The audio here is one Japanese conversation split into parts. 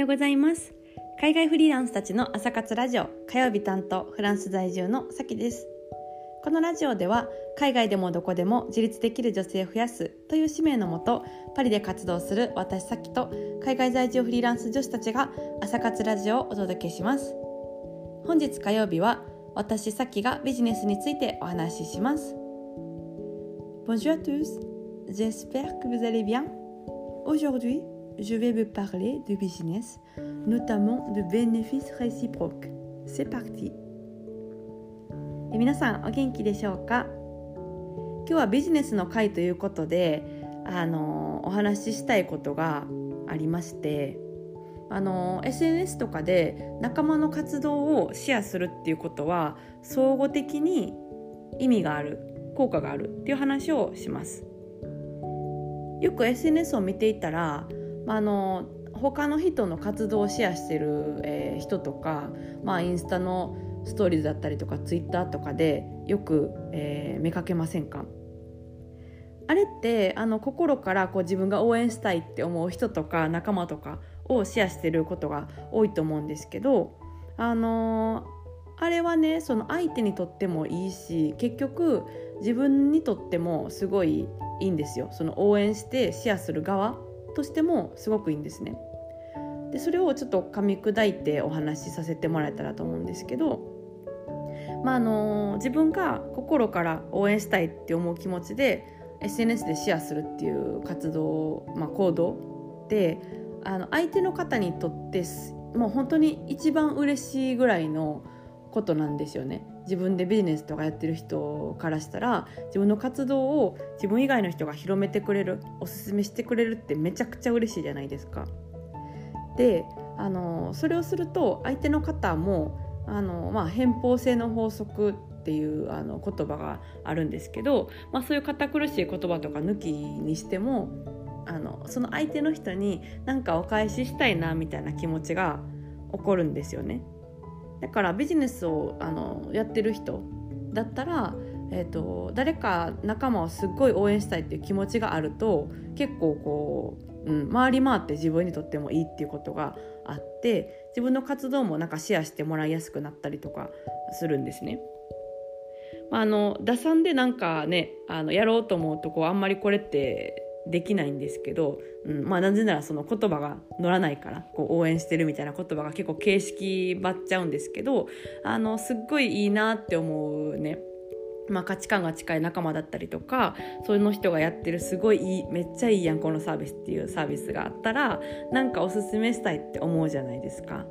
ようございます。海外フリーランスたちの朝活ラジオ火曜日担当フランス在住のさきです。このラジオでは海外でもどこでも自立できる女性を増やすという使命のもとパリで活動する私さきと海外在住フリーランス女子たちが朝活ラジオをお届けします。本日火曜日は私さきがビジネスについてお話しします。Bonjour à tous. J'espère que vous allez bien. Aujourd'hui je vais vous parler de business, notamment de bénéfices réciproques. C'est parti! え皆さんお元気でしょうか今日はビジネスの会ということであのお話ししたいことがありましてあの SNS とかで仲間の活動をシェアするっていうことは相互的に意味がある効果があるっていう話をしますよく SNS を見ていたらあ、の他の人の活動をシェアしてる、えー、人とか、まあ、インスタのストーリーズだったりとかツイッターとかでよく、えー、見かけませんか？あれってあの心からこう自分が応援したいって思う人とか仲間とかをシェアしてることが多いと思うんですけどあのー、あれはねその相手にとってもいいし結局自分にとってもすごいいいんですよ。その応援してシェアする側としてもすごくいいんですね。でそれをちょっと噛み砕いてお話しさせてもらえたらと思うんですけど、まあ、あの自分が心から応援したいって思う気持ちで SNS でシェアするっていう活動、まあ、行動であの相手の方にとってもう本当に一番嬉しいぐらいのことなんですよね自分でビジネスとかやってる人からしたら自分の活動を自分以外の人が広めてくれるおすすめしてくれるってめちゃくちゃ嬉しいじゃないですか。であのそれをすると相手の方もあの、まあ、偏方性の法則っていうあの言葉があるんですけど、まあ、そういう堅苦しい言葉とか抜きにしてもあのその相手の人に何かお返ししたいなみたいな気持ちが起こるんですよね。だからビジネスをあのやってる人だったら、えーと、誰か仲間をすっごい応援したいっていう気持ちがあると結構こう、うん、回り回って自分にとってもいいっていうことがあって自分の活動もなんかシェアしてもらいやすくなったりとかするんですね。まあ、あの打算でなんかねあのやろうと思うとこうあんまりこれってできないんですけど、うん、まあなぜならその言葉が乗らないからこう応援してるみたいな言葉が結構形式ばっちゃうんですけどあのすっごいいいなって思うねまあ、価値観が近い仲間だったりとかその人がやってるすごいいいめっちゃいいやんこのサービスっていうサービスがあったらなんかおすすめしたいって思うじゃないですか。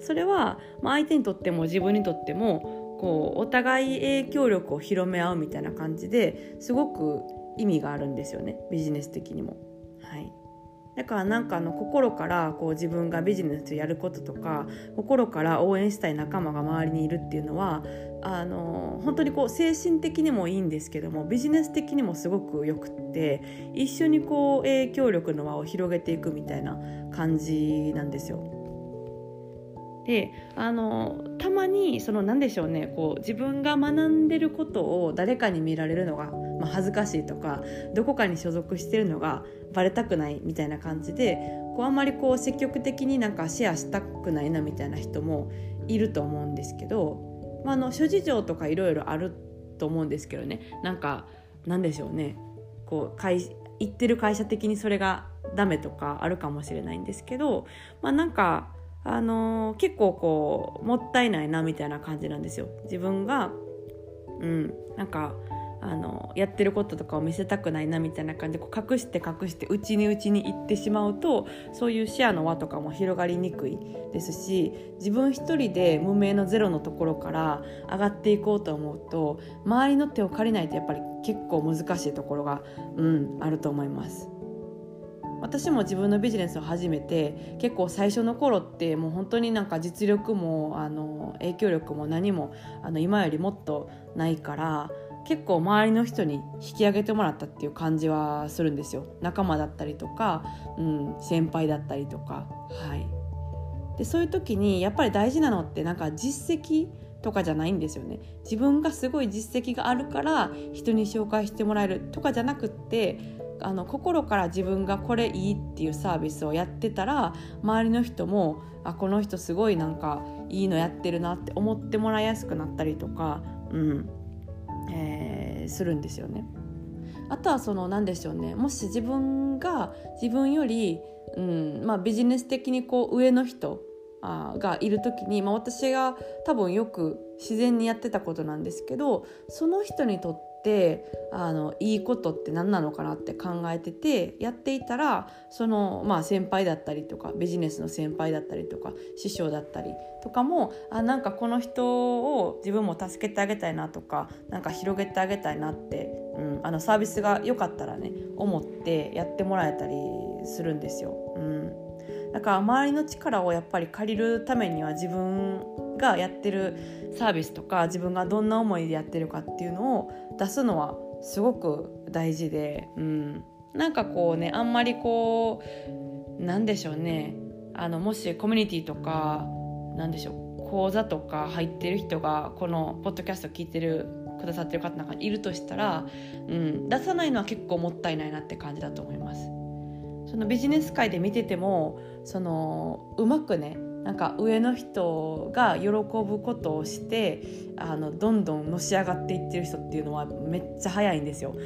それは、まあ、相手にとっても自分にとってもこうお互い影響力を広め合うみたいな感じですごく意味があるんですよねビジネス的にも。はい、だからなんかあの心からこう自分がビジネスをやることとか心から応援したい仲間が周りにいるっていうのはあの本当にこう精神的にもいいんですけどもビジネス的にもすごくよくって一緒にこう影響力の輪を広げていくみたいな感じなんですよ。であのたまにその何でしょうねこう自分が学んでることを誰かに見られるのがまあ、恥ずかしいとかどこかに所属してるのがバレたくないみたいな感じでこうあんまりこう積極的になんかシェアしたくないなみたいな人もいると思うんですけど、まあ、の諸事情とかいろいろあると思うんですけどね。なんかなんでしょうね。こう会行ってる会社的にそれがダメとかあるかもしれないんですけど、まあ、なんかあのー、結構こうもったいないなみたいな感じなんですよ。自分がうんなんかあのやってることとかを見せたくないなみたいな感じでこう隠して隠して内に内に行ってしまうとそういうシェアの輪とかも広がりにくいですし自分一人で無名のゼロのところから上がっていこうと思うと周りの手を借りないとやっぱり結構難しいところが、うん、あると思います。私も自分のビジネスを始めて結構最初の頃ってもう本当になんか実力もあの影響力も何もあの今よりもっとないから結構周りの人に引き上げてもらったっていう感じはするんですよ。仲間だったりとか、うん、先輩だったりとか。はい。でそういう時にやっぱり大事なのってなんか実績とかじゃないんですよね。自分がすごい実績があるから人に紹介してもらえるとかじゃなくってあの心から自分がこれいいっていうサービスをやってたら周りの人もあこの人すごいなんかいいのやってるなって思ってもらいやすくなったりとか、うんえー、するんですよね。あとはその何でしょうねもし自分が自分より、うんまあ、ビジネス的にこう上の人がいる時に、まあ、私が多分よく自然にやってたことなんですけどその人にとってあのいいことって何なのかなって考えててやっていたらその、まあ、先輩だったりとかビジネスの先輩だったりとか師匠だったりとかもあなんかこの人を自分も助けてあげたいなとかなんか広げてあげたいなって、うん、あのサービスが良かったらね思ってやってもらえたりするんですよ。うんだから周りの力をやっぱり借りるためには自分がやってるサービスとか自分がどんな思いでやってるかっていうのを出すのはすごく大事で、うん、なんかこうねあんまりこうなんでしょうねあのもしコミュニティとかなんでしょう講座とか入ってる人がこのポッドキャスト聞いてるくださってる方なんかいるとしたら、うん、出さないのは結構もったいないなって感じだと思います。そのビジネス界で見ててもそのうまくねなんか上の人が喜ぶことをしてあのどんどんのし上がっていってる人っていうのはめっちゃ早いんですよ。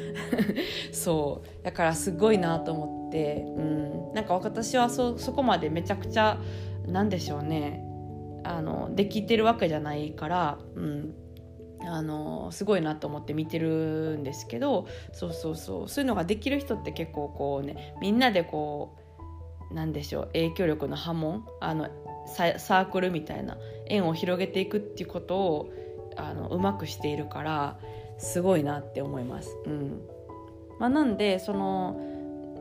そう。だからすごいなと思って、うん、なんか私はそそこまでめちゃくちゃなんでしょうね。あのできてるわけじゃないから、うん、あのすごいなと思って見てるんですけどそうそうそう。そういうのができる人って結構こうねみんなでこうなんでしょう影響力の波紋あのサークルみたいな円を広げていくっていうことをあのうまくしているからすごいなって思います。うん。まあ、なんでその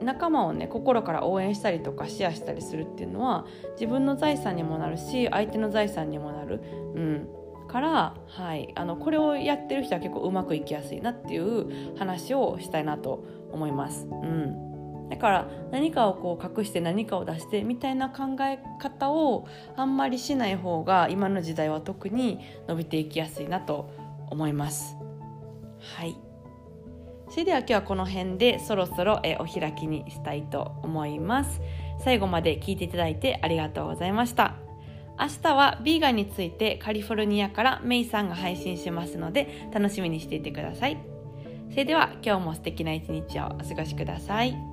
仲間をね心から応援したりとかシェアしたりするっていうのは自分の財産にもなるし相手の財産にもなる、うん、から、はい、あのこれをやってる人は結構うまくいきやすいなっていう話をしたいなと思います。うんだから何かをこう隠して何かを出してみたいな考え方をあんまりしない方が今の時代は特に伸びていきやすいなと思います。はいそれでは今日はこの辺でそろそろえお開きにしたいと思います。最後まで聞いていただいてありがとうございました。明日はビーガンについてカリフォルニアからメイさんが配信しますので楽しみにしていてください。それでは今日も素敵な一日をお過ごしください。